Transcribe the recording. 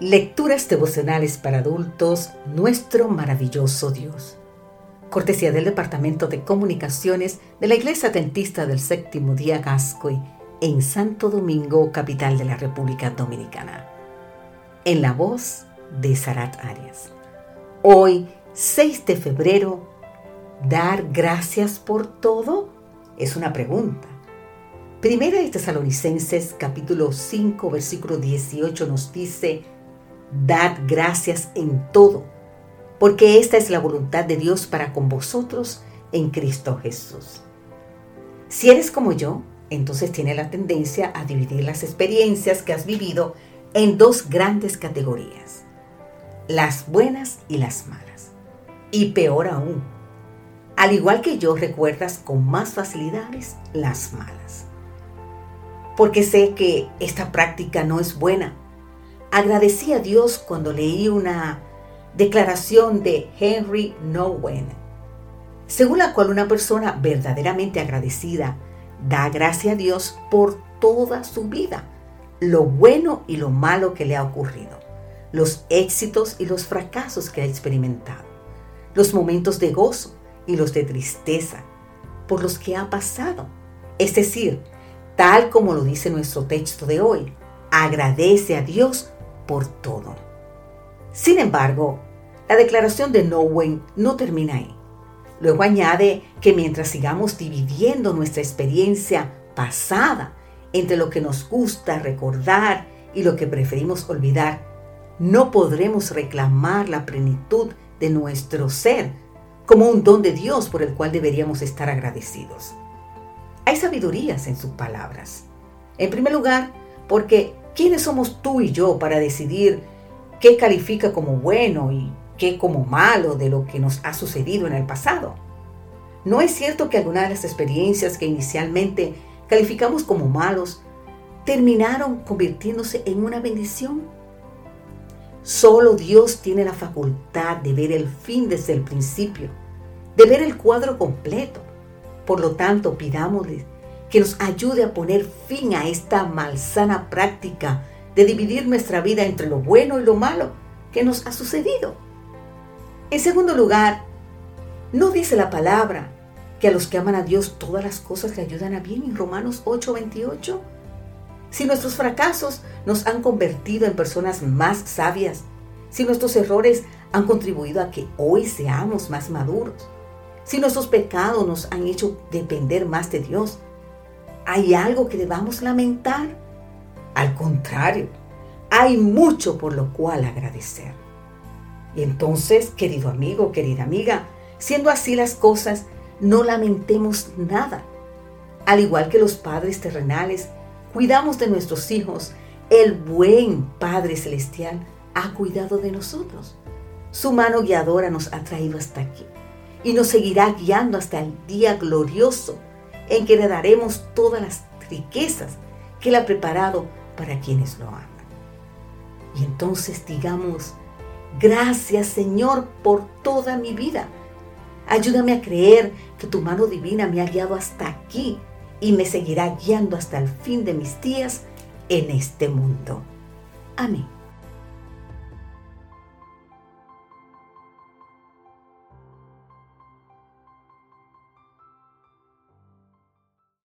Lecturas devocionales para adultos, nuestro maravilloso Dios. Cortesía del Departamento de Comunicaciones de la Iglesia Adventista del Séptimo Día Gascoy en Santo Domingo, capital de la República Dominicana. En la voz de Sarat Arias. Hoy, 6 de febrero, ¿dar gracias por todo? Es una pregunta. Primera de Tesalonicenses capítulo 5 versículo 18 nos dice, Dad gracias en todo, porque esta es la voluntad de Dios para con vosotros en Cristo Jesús. Si eres como yo, entonces tiene la tendencia a dividir las experiencias que has vivido en dos grandes categorías, las buenas y las malas. Y peor aún, al igual que yo recuerdas con más facilidades las malas. Porque sé que esta práctica no es buena Agradecí a Dios cuando leí una declaración de Henry Nowen, según la cual una persona verdaderamente agradecida da gracias a Dios por toda su vida, lo bueno y lo malo que le ha ocurrido, los éxitos y los fracasos que ha experimentado, los momentos de gozo y los de tristeza por los que ha pasado. Es decir, tal como lo dice nuestro texto de hoy, agradece a Dios todo. Sin embargo, la declaración de Nowen no termina ahí. Luego añade que mientras sigamos dividiendo nuestra experiencia pasada entre lo que nos gusta recordar y lo que preferimos olvidar, no podremos reclamar la plenitud de nuestro ser como un don de Dios por el cual deberíamos estar agradecidos. Hay sabidurías en sus palabras. En primer lugar, porque ¿Quiénes somos tú y yo para decidir qué califica como bueno y qué como malo de lo que nos ha sucedido en el pasado? ¿No es cierto que algunas de las experiencias que inicialmente calificamos como malos terminaron convirtiéndose en una bendición? Solo Dios tiene la facultad de ver el fin desde el principio, de ver el cuadro completo. Por lo tanto, pidámosle que nos ayude a poner fin a esta malsana práctica de dividir nuestra vida entre lo bueno y lo malo que nos ha sucedido. En segundo lugar, ¿no dice la palabra que a los que aman a Dios todas las cosas le ayudan a bien en Romanos 8:28? Si nuestros fracasos nos han convertido en personas más sabias, si nuestros errores han contribuido a que hoy seamos más maduros, si nuestros pecados nos han hecho depender más de Dios, ¿Hay algo que debamos lamentar? Al contrario, hay mucho por lo cual agradecer. Y entonces, querido amigo, querida amiga, siendo así las cosas, no lamentemos nada. Al igual que los padres terrenales, cuidamos de nuestros hijos, el buen Padre Celestial ha cuidado de nosotros. Su mano guiadora nos ha traído hasta aquí y nos seguirá guiando hasta el día glorioso en que le daremos todas las riquezas que Él ha preparado para quienes lo aman. Y entonces digamos, gracias Señor por toda mi vida. Ayúdame a creer que tu mano divina me ha guiado hasta aquí y me seguirá guiando hasta el fin de mis días en este mundo. Amén.